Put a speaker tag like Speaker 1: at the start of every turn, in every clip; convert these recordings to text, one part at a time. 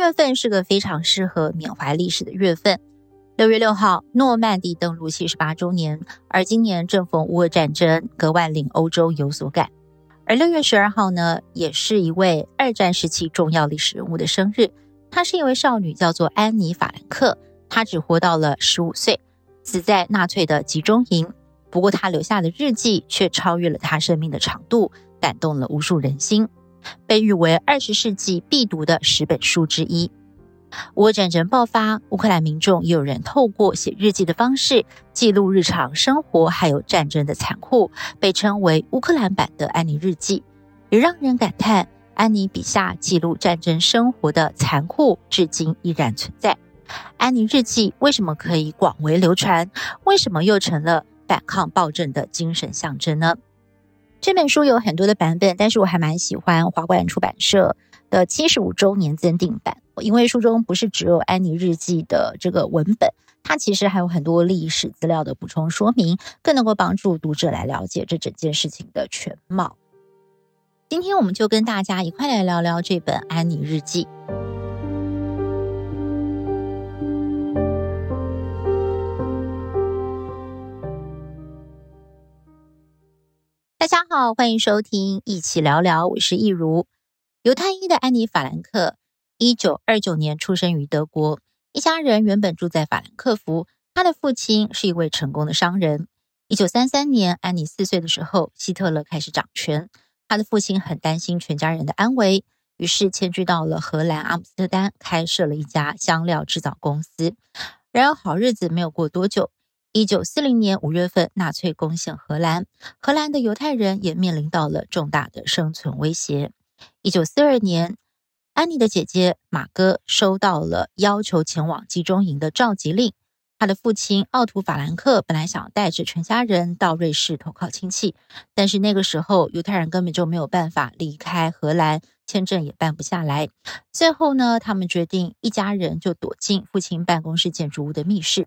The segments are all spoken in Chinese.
Speaker 1: 月份是个非常适合缅怀历史的月份。六月六号，诺曼底登陆七十八周年，而今年正逢乌俄战争，格外令欧洲有所感。而六月十二号呢，也是一位二战时期重要历史人物的生日。她是一位少女，叫做安妮·法兰克。她只活到了十五岁，死在纳粹的集中营。不过，她留下的日记却超越了她生命的长度，感动了无数人心，被誉为二十世纪必读的十本书之一。乌战争爆发，乌克兰民众也有人透过写日记的方式记录日常生活，还有战争的残酷，被称为乌克兰版的安妮日记，也让人感叹安妮笔下记录战争生活的残酷，至今依然存在。安妮日记为什么可以广为流传？为什么又成了反抗暴政的精神象征呢？这本书有很多的版本，但是我还蛮喜欢华冠出版社的七十五周年增订版。因为书中不是只有安妮日记的这个文本，它其实还有很多历史资料的补充说明，更能够帮助读者来了解这整件事情的全貌。今天我们就跟大家一块来聊聊这本安妮日记。好，欢迎收听一起聊聊，我是益如。犹太裔的安妮·法兰克。一九二九年出生于德国，一家人原本住在法兰克福。他的父亲是一位成功的商人。一九三三年，安妮四岁的时候，希特勒开始掌权，他的父亲很担心全家人的安危，于是迁居到了荷兰阿姆斯特丹，开设了一家香料制造公司。然而，好日子没有过多久，一九四零年五月份，纳粹攻陷荷兰，荷兰的犹太人也面临到了重大的生存威胁。一九四二年。安妮的姐姐玛戈收到了要求前往集中营的召集令。她的父亲奥图·法兰克本来想带着全家人到瑞士投靠亲戚，但是那个时候犹太人根本就没有办法离开荷兰，签证也办不下来。最后呢，他们决定一家人就躲进父亲办公室建筑物的密室，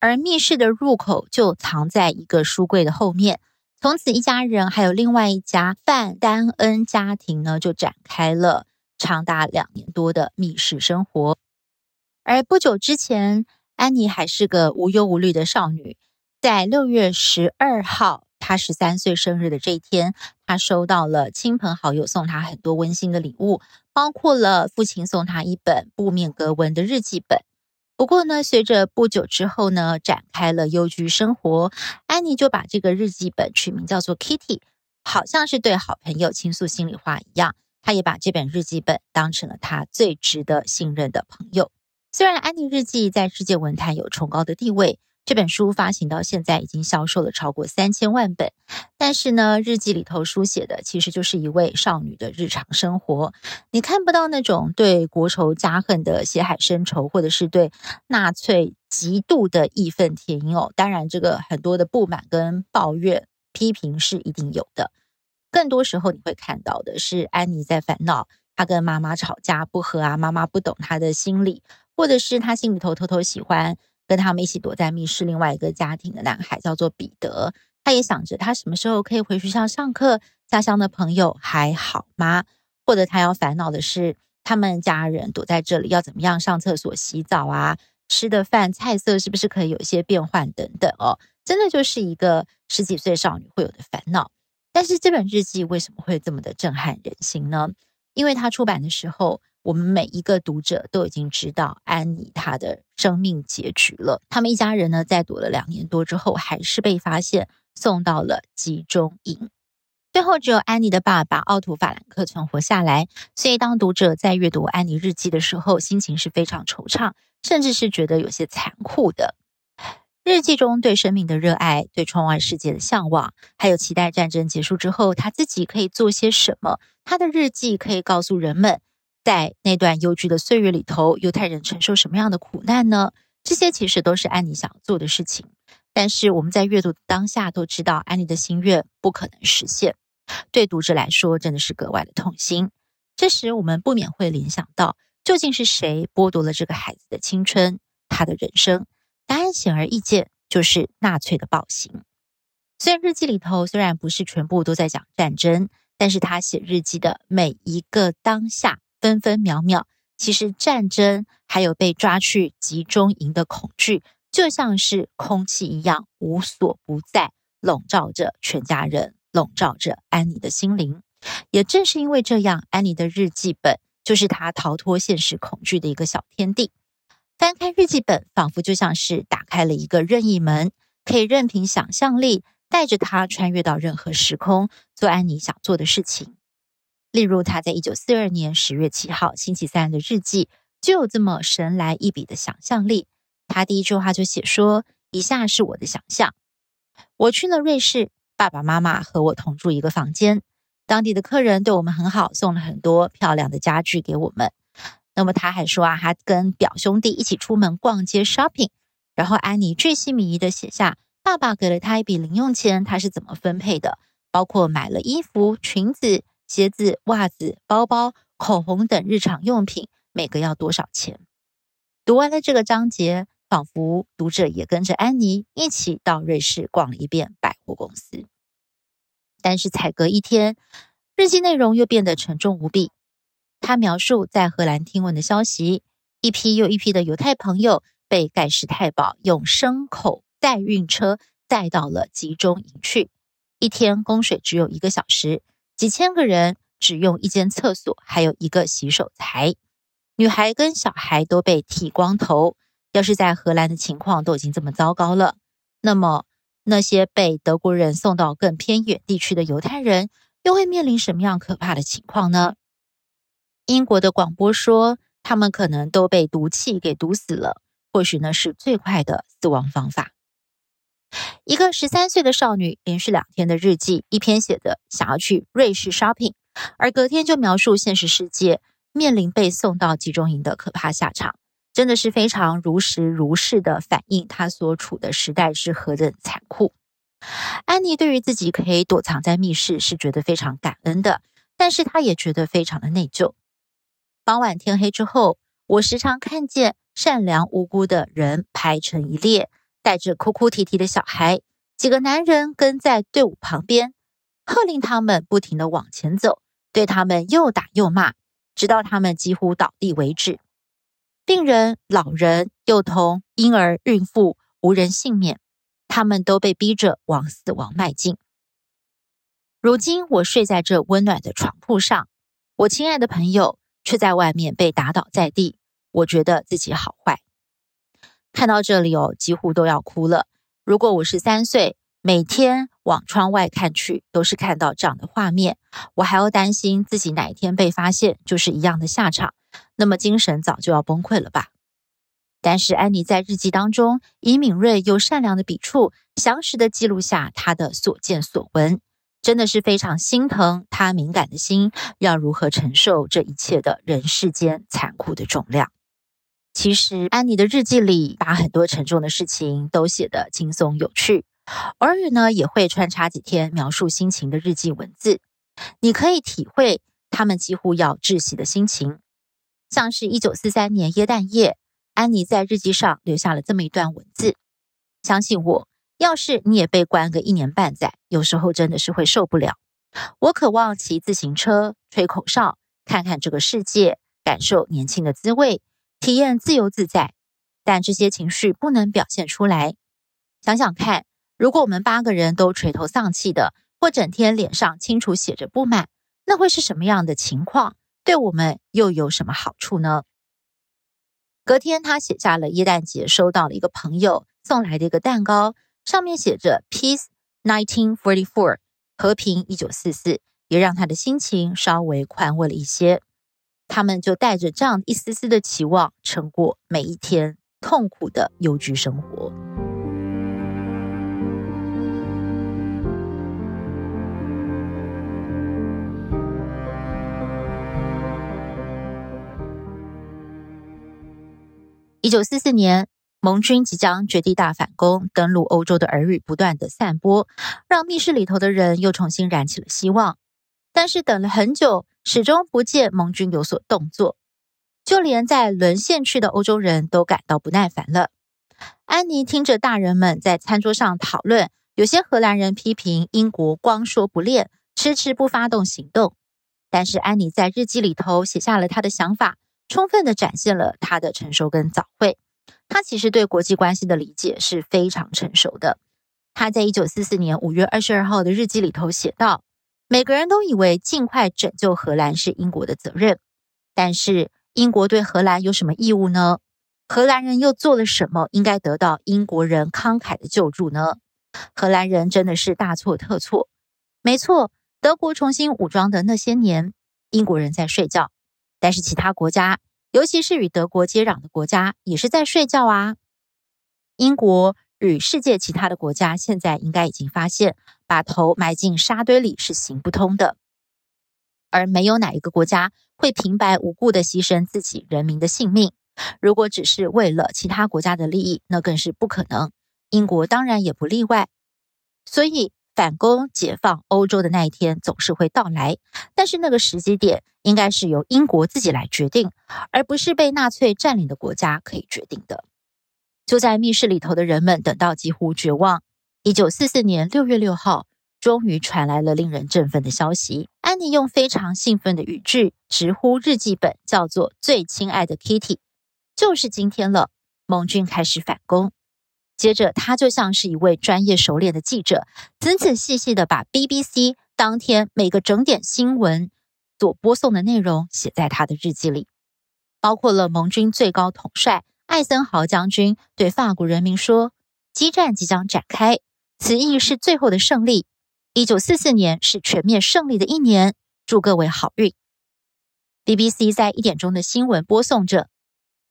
Speaker 1: 而密室的入口就藏在一个书柜的后面。从此，一家人还有另外一家范丹恩家庭呢，就展开了。长达两年多的密室生活，而不久之前，安妮还是个无忧无虑的少女。在六月十二号，她十三岁生日的这一天，她收到了亲朋好友送她很多温馨的礼物，包括了父亲送她一本布面格纹的日记本。不过呢，随着不久之后呢，展开了幽居生活，安妮就把这个日记本取名叫做 Kitty，好像是对好朋友倾诉心里话一样。她也把这本日记本当成了她最值得信任的朋友。虽然安妮日记在世界文坛有崇高的地位，这本书发行到现在已经销售了超过三千万本，但是呢，日记里头书写的其实就是一位少女的日常生活。你看不到那种对国仇家恨的血海深仇，或者是对纳粹极度的义愤填膺哦。当然，这个很多的不满跟抱怨、批评是一定有的。更多时候你会看到的是安妮在烦恼，她跟妈妈吵架不和啊，妈妈不懂她的心理，或者是她心里头偷偷喜欢跟他们一起躲在密室另外一个家庭的男孩，叫做彼得。他也想着他什么时候可以回学校上课，家乡的朋友还好吗？或者他要烦恼的是他们家人躲在这里要怎么样上厕所、洗澡啊，吃的饭菜色是不是可以有一些变换等等哦，真的就是一个十几岁少女会有的烦恼。但是这本日记为什么会这么的震撼人心呢？因为它出版的时候，我们每一个读者都已经知道安妮她的生命结局了。他们一家人呢，在躲了两年多之后，还是被发现送到了集中营。最后，只有安妮的爸爸奥图·法兰克存活下来。所以，当读者在阅读安妮日记的时候，心情是非常惆怅，甚至是觉得有些残酷的。日记中对生命的热爱，对窗外世界的向往，还有期待战争结束之后他自己可以做些什么。他的日记可以告诉人们，在那段忧居的岁月里头，犹太人承受什么样的苦难呢？这些其实都是安妮想做的事情。但是我们在阅读当下都知道，安妮的心愿不可能实现。对读者来说，真的是格外的痛心。这时我们不免会联想到，究竟是谁剥夺了这个孩子的青春，他的人生？答案显而易见，就是纳粹的暴行。虽然日记里头虽然不是全部都在讲战争，但是他写日记的每一个当下，分分秒秒，其实战争还有被抓去集中营的恐惧，就像是空气一样无所不在，笼罩着全家人，笼罩着安妮的心灵。也正是因为这样，安妮的日记本就是她逃脱现实恐惧的一个小天地。翻开日记本，仿佛就像是打开了一个任意门，可以任凭想象力带着她穿越到任何时空，做安妮想做的事情。例如，他在一九四二年十月七号星期三的日记，就有这么神来一笔的想象力。他第一句话就写说：“以下是我的想象，我去了瑞士，爸爸妈妈和我同住一个房间。”当地的客人对我们很好，送了很多漂亮的家具给我们。那么他还说啊，他跟表兄弟一起出门逛街 shopping，然后安妮醉心迷意地写下爸爸给了他一笔零用钱，他是怎么分配的，包括买了衣服、裙子、鞋子、袜子、包包、口红等日常用品，每个要多少钱。读完了这个章节，仿佛读者也跟着安妮一起到瑞士逛了一遍百货公司。但是，才隔一天，日记内容又变得沉重无比。他描述在荷兰听闻的消息：一批又一批的犹太朋友被盖世太保用牲口载运车载到了集中营去。一天供水只有一个小时，几千个人只用一间厕所，还有一个洗手台。女孩跟小孩都被剃光头。要是在荷兰的情况都已经这么糟糕了，那么……那些被德国人送到更偏远地区的犹太人，又会面临什么样可怕的情况呢？英国的广播说，他们可能都被毒气给毒死了，或许那是最快的死亡方法。一个十三岁的少女，连续两天的日记，一篇写的想要去瑞士 shopping，而隔天就描述现实世界面临被送到集中营的可怕下场。真的是非常如实如是的反映她所处的时代是何等残酷。安妮对于自己可以躲藏在密室是觉得非常感恩的，但是她也觉得非常的内疚。傍晚天黑之后，我时常看见善良无辜的人排成一列，带着哭哭啼啼的小孩，几个男人跟在队伍旁边，喝令他们不停地往前走，对他们又打又骂，直到他们几乎倒地为止。病人、老人、幼童、婴儿、孕妇，无人幸免。他们都被逼着往死亡迈进。如今，我睡在这温暖的床铺上，我亲爱的朋友却在外面被打倒在地。我觉得自己好坏。看到这里哦，几乎都要哭了。如果我是三岁，每天往窗外看去，都是看到这样的画面，我还要担心自己哪一天被发现，就是一样的下场。那么精神早就要崩溃了吧？但是安妮在日记当中以敏锐又善良的笔触，详实的记录下她的所见所闻，真的是非常心疼她敏感的心要如何承受这一切的人世间残酷的重量。其实安妮的日记里把很多沉重的事情都写得轻松有趣，偶尔呢也会穿插几天描述心情的日记文字，你可以体会他们几乎要窒息的心情。像是一九四三年耶诞夜，安妮在日记上留下了这么一段文字：相信我，要是你也被关个一年半载，有时候真的是会受不了。我渴望骑自行车、吹口哨，看看这个世界，感受年轻的滋味，体验自由自在。但这些情绪不能表现出来。想想看，如果我们八个人都垂头丧气的，或整天脸上清楚写着不满，那会是什么样的情况？对我们又有什么好处呢？隔天，他写下了耶诞节收到了一个朋友送来的一个蛋糕，上面写着 “Peace 1944”，和平一九四四，也让他的心情稍微宽慰了一些。他们就带着这样一丝丝的期望，撑过每一天痛苦的忧居生活。一九四四年，盟军即将绝地大反攻，登陆欧洲的耳语不断的散播，让密室里头的人又重新燃起了希望。但是等了很久，始终不见盟军有所动作，就连在沦陷区的欧洲人都感到不耐烦了。安妮听着大人们在餐桌上讨论，有些荷兰人批评英国光说不练，迟迟不发动行动。但是安妮在日记里头写下了她的想法。充分的展现了她的成熟跟早慧。他其实对国际关系的理解是非常成熟的。他在一九四四年五月二十二号的日记里头写道：“每个人都以为尽快拯救荷兰是英国的责任，但是英国对荷兰有什么义务呢？荷兰人又做了什么应该得到英国人慷慨的救助呢？荷兰人真的是大错特错。没错，德国重新武装的那些年，英国人在睡觉，但是其他国家。”尤其是与德国接壤的国家也是在睡觉啊。英国与世界其他的国家现在应该已经发现，把头埋进沙堆里是行不通的。而没有哪一个国家会平白无故的牺牲自己人民的性命。如果只是为了其他国家的利益，那更是不可能。英国当然也不例外。所以。反攻解放欧洲的那一天总是会到来，但是那个时机点应该是由英国自己来决定，而不是被纳粹占领的国家可以决定的。就在密室里头的人们等到几乎绝望。一九四四年六月六号，终于传来了令人振奋的消息。安妮用非常兴奋的语句直呼日记本叫做“最亲爱的 Kitty”，就是今天了，盟军开始反攻。接着，他就像是一位专业熟练的记者，仔仔细细的把 BBC 当天每个整点新闻所播送的内容写在他的日记里，包括了盟军最高统帅艾森豪将军对法国人民说：“激战即将展开，此役是最后的胜利。一九四四年是全面胜利的一年，祝各位好运。”BBC 在一点钟的新闻播送着，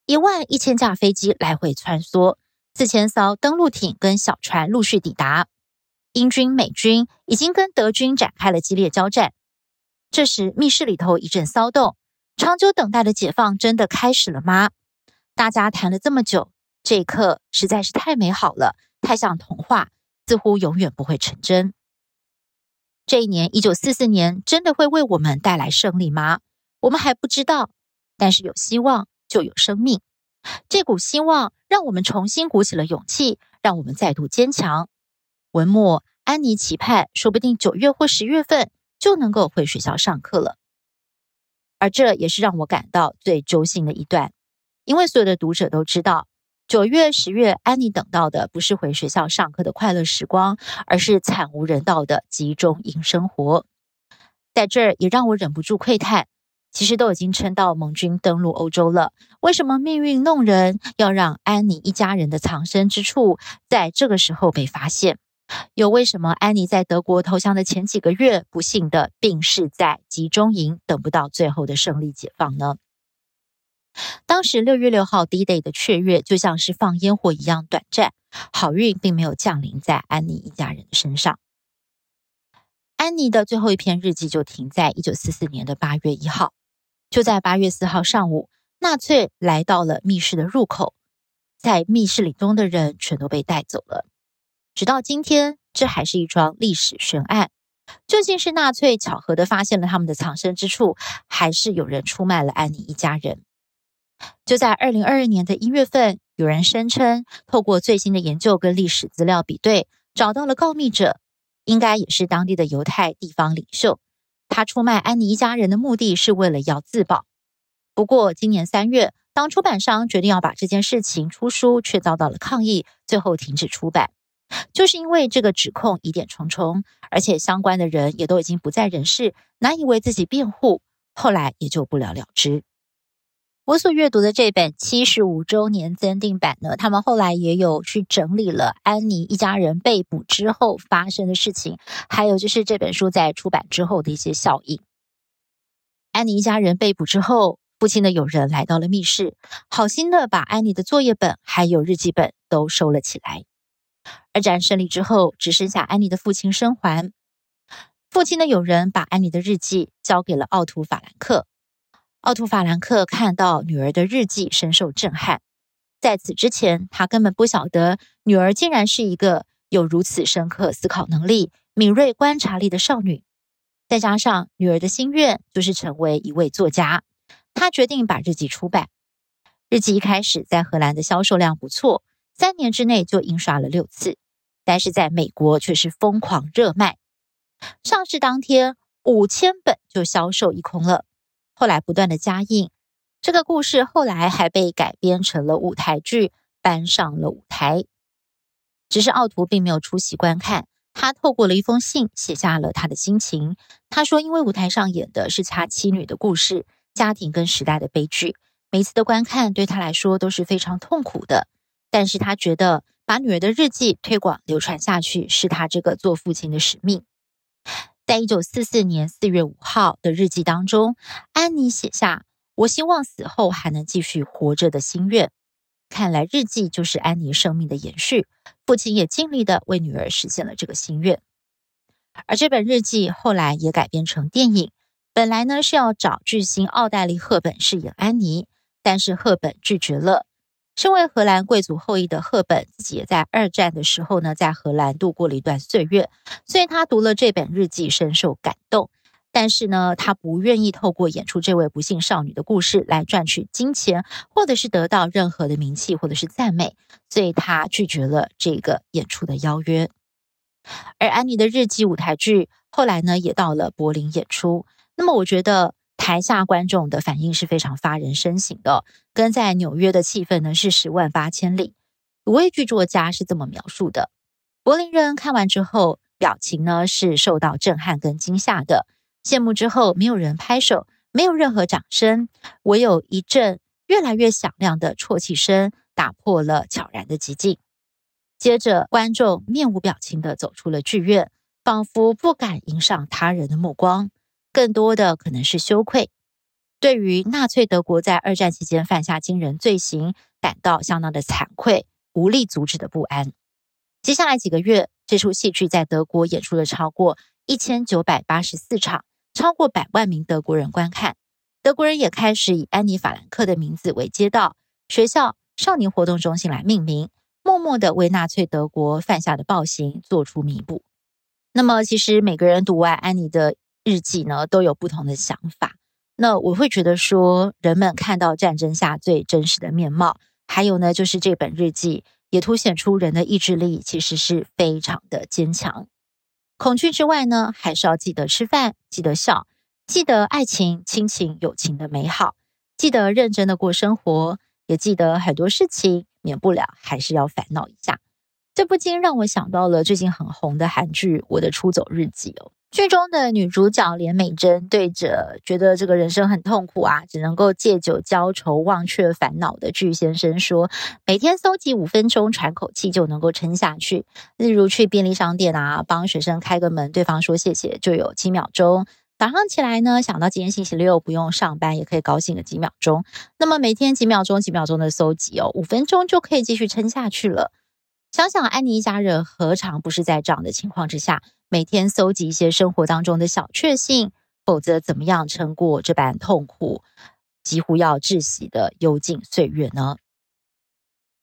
Speaker 1: 一万一千架飞机来回穿梭。四千艘登陆艇跟小船陆续抵达，英军、美军已经跟德军展开了激烈交战。这时，密室里头一阵骚动，长久等待的解放真的开始了吗？大家谈了这么久，这一刻实在是太美好了，太像童话，似乎永远不会成真。这一年，一九四四年，真的会为我们带来胜利吗？我们还不知道，但是有希望就有生命。这股希望让我们重新鼓起了勇气，让我们再度坚强。文末，安妮期盼，说不定九月或十月份就能够回学校上课了。而这也是让我感到最揪心的一段，因为所有的读者都知道，九月、十月，安妮等到的不是回学校上课的快乐时光，而是惨无人道的集中营生活。在这儿，也让我忍不住喟叹。其实都已经撑到盟军登陆欧洲了，为什么命运弄人，要让安妮一家人的藏身之处在这个时候被发现？又为什么安妮在德国投降的前几个月，不幸的病逝在集中营，等不到最后的胜利解放呢？当时六月六号 D-Day 的雀跃就像是放烟火一样短暂，好运并没有降临在安妮一家人的身上。安妮的最后一篇日记就停在一九四四年的八月一号。就在八月四号上午，纳粹来到了密室的入口，在密室里中的人全都被带走了。直到今天，这还是一桩历史悬案：究竟是纳粹巧合的发现了他们的藏身之处，还是有人出卖了安妮一家人？就在二零二二年的一月份，有人声称，透过最新的研究跟历史资料比对，找到了告密者，应该也是当地的犹太地方领袖。他出卖安妮一家人的目的是为了要自保。不过，今年三月，当出版商决定要把这件事情出书，却遭到了抗议，最后停止出版。就是因为这个指控疑点重重，而且相关的人也都已经不在人世，难以为自己辩护，后来也就不了了之。我所阅读的这本七十五周年增订版呢，他们后来也有去整理了安妮一家人被捕之后发生的事情，还有就是这本书在出版之后的一些效应。安妮一家人被捕之后，父亲的友人来到了密室，好心的把安妮的作业本还有日记本都收了起来。二战胜利之后，只剩下安妮的父亲生还。父亲的友人把安妮的日记交给了奥图·法兰克。奥图·法兰克看到女儿的日记，深受震撼。在此之前，他根本不晓得女儿竟然是一个有如此深刻思考能力、敏锐观察力的少女。再加上女儿的心愿就是成为一位作家，他决定把日记出版。日记一开始在荷兰的销售量不错，三年之内就印刷了六次，但是在美国却是疯狂热卖。上市当天，五千本就销售一空了。后来不断的加印，这个故事后来还被改编成了舞台剧，搬上了舞台。只是奥图并没有出席观看，他透过了一封信写下了他的心情。他说：“因为舞台上演的是他妻女的故事，家庭跟时代的悲剧，每次的观看对他来说都是非常痛苦的。但是他觉得把女儿的日记推广流传下去，是他这个做父亲的使命。”在一九四四年四月五号的日记当中，安妮写下：“我希望死后还能继续活着的心愿。”看来日记就是安妮生命的延续，父亲也尽力的为女儿实现了这个心愿。而这本日记后来也改编成电影，本来呢是要找巨星奥黛丽·赫本饰演安妮，但是赫本拒绝了。身为荷兰贵族后裔的赫本，自己也在二战的时候呢，在荷兰度过了一段岁月，所以他读了这本日记，深受感动。但是呢，他不愿意透过演出这位不幸少女的故事来赚取金钱，或者是得到任何的名气或者是赞美，所以他拒绝了这个演出的邀约。而安妮的日记舞台剧后来呢，也到了柏林演出。那么，我觉得台下观众的反应是非常发人深省的，跟在纽约的气氛呢是十万八千里。五位剧作家是这么描述的：柏林人看完之后，表情呢是受到震撼跟惊吓的。谢幕之后，没有人拍手，没有任何掌声，唯有一阵越来越响亮的啜泣声打破了悄然的寂静。接着，观众面无表情地走出了剧院，仿佛不敢迎上他人的目光，更多的可能是羞愧，对于纳粹德国在二战期间犯下惊人罪行感到相当的惭愧，无力阻止的不安。接下来几个月，这出戏剧在德国演出了超过一千九百八十四场。超过百万名德国人观看，德国人也开始以安妮·法兰克的名字为街道、学校、少年活动中心来命名，默默地为纳粹德国犯下的暴行做出弥补。那么，其实每个人读完安妮的日记呢，都有不同的想法。那我会觉得说，人们看到战争下最真实的面貌，还有呢，就是这本日记也凸显出人的意志力其实是非常的坚强。恐惧之外呢，还是要记得吃饭，记得笑，记得爱情、亲情、友情的美好，记得认真的过生活，也记得很多事情免不了还是要烦恼一下。这不禁让我想到了最近很红的韩剧《我的出走日记》哦。剧中的女主角连美珍对着觉得这个人生很痛苦啊，只能够借酒浇愁、忘却烦恼的巨先生说：“每天搜集五分钟喘口气就能够撑下去。例如去便利商店啊，帮学生开个门，对方说谢谢就有几秒钟。早上起来呢，想到今天星期六不用上班，也可以高兴个几秒钟。那么每天几秒钟、几秒钟的搜集哦，五分钟就可以继续撑下去了。想想安妮一家人何尝不是在这样的情况之下？”每天搜集一些生活当中的小确幸，否则怎么样撑过这般痛苦，几乎要窒息的幽静岁月呢？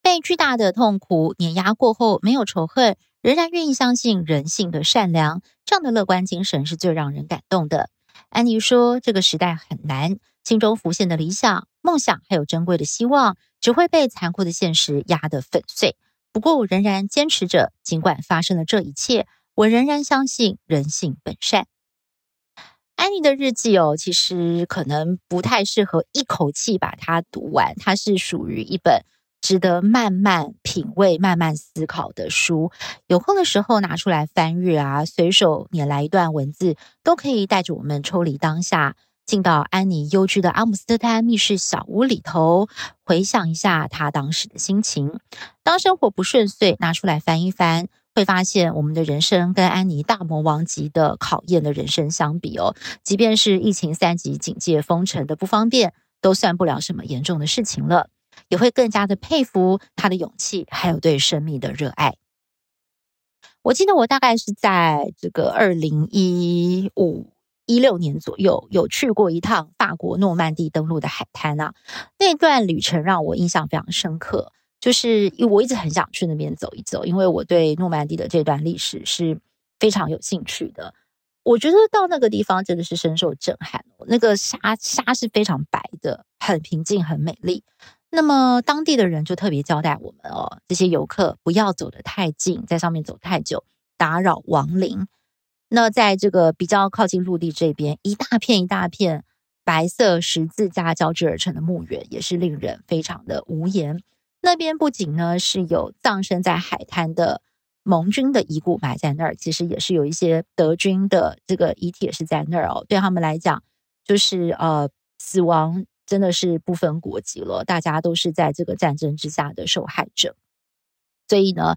Speaker 1: 被巨大的痛苦碾压过后，没有仇恨，仍然愿意相信人性的善良，这样的乐观精神是最让人感动的。安妮说：“这个时代很难，心中浮现的理想、梦想，还有珍贵的希望，只会被残酷的现实压得粉碎。不过，我仍然坚持着，尽管发生了这一切。”我仍然相信人性本善。安妮的日记哦，其实可能不太适合一口气把它读完，它是属于一本值得慢慢品味、慢慢思考的书。有空的时候拿出来翻阅啊，随手拈来一段文字，都可以带着我们抽离当下，进到安妮幽居的阿姆斯特丹密室小屋里头，回想一下她当时的心情。当生活不顺遂，拿出来翻一翻。会发现，我们的人生跟安妮大魔王级的考验的人生相比哦，即便是疫情三级警戒封城的不方便，都算不了什么严重的事情了。也会更加的佩服他的勇气，还有对生命的热爱。我记得我大概是在这个二零一五一六年左右，有去过一趟法国诺曼底登陆的海滩啊，那段旅程让我印象非常深刻。就是我一直很想去那边走一走，因为我对诺曼底的这段历史是非常有兴趣的。我觉得到那个地方真的是深受震撼，那个沙沙是非常白的，很平静，很美丽。那么当地的人就特别交代我们哦，这些游客不要走得太近，在上面走太久，打扰亡灵。那在这个比较靠近陆地这边，一大片一大片白色十字架交织而成的墓园，也是令人非常的无言。那边不仅呢是有葬身在海滩的盟军的遗骨埋在那儿，其实也是有一些德军的这个遗体也是在那儿哦。对他们来讲，就是呃死亡真的是不分国籍了，大家都是在这个战争之下的受害者，所以呢，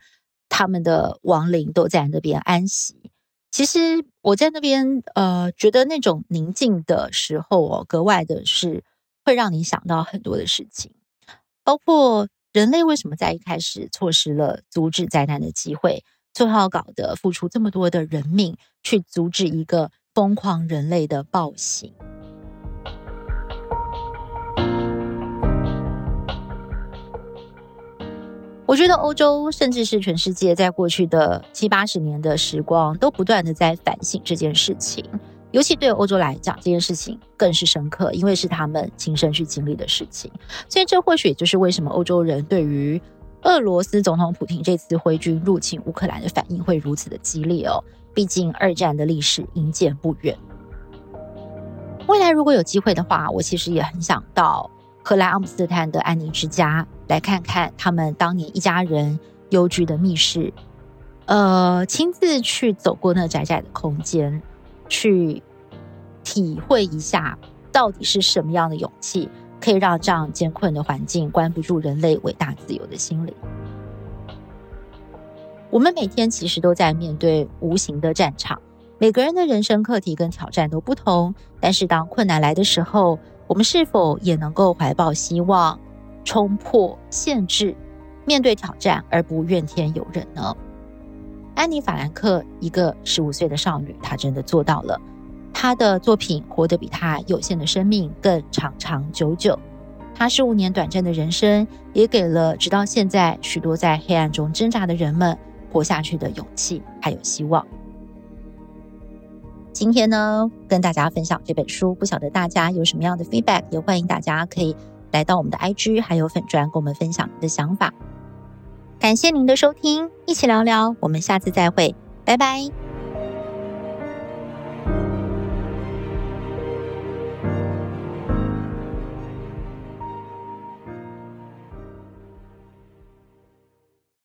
Speaker 1: 他们的亡灵都在那边安息。其实我在那边，呃，觉得那种宁静的时候哦，格外的是会让你想到很多的事情，包括人类为什么在一开始错失了阻止灾难的机会，最后搞得付出这么多的人命去阻止一个疯狂人类的暴行。我觉得欧洲，甚至是全世界，在过去的七八十年的时光，都不断的在反省这件事情。尤其对欧洲来讲，这件事情更是深刻，因为是他们亲身去经历的事情。所以，这或许也就是为什么欧洲人对于俄罗斯总统普京这次挥军入侵乌克兰的反应会如此的激烈哦。毕竟，二战的历史营建不远。未来如果有机会的话，我其实也很想到。荷兰阿姆斯特丹的安妮之家，来看看他们当年一家人幽居的密室，呃，亲自去走过那窄窄的空间，去体会一下到底是什么样的勇气，可以让这样艰困的环境关不住人类伟大自由的心灵。我们每天其实都在面对无形的战场，每个人的人生课题跟挑战都不同，但是当困难来的时候，我们是否也能够怀抱希望，冲破限制，面对挑战而不怨天尤人呢？安妮·法兰克，一个十五岁的少女，她真的做到了。她的作品活得比她有限的生命更长长久久。她十五年短暂的人生，也给了直到现在许多在黑暗中挣扎的人们活下去的勇气还有希望。今天呢，跟大家分享这本书，不晓得大家有什么样的 feedback，也欢迎大家可以来到我们的 IG 还有粉砖，跟我们分享你的想法。感谢您的收听，一起聊聊，我们下次再会，拜拜。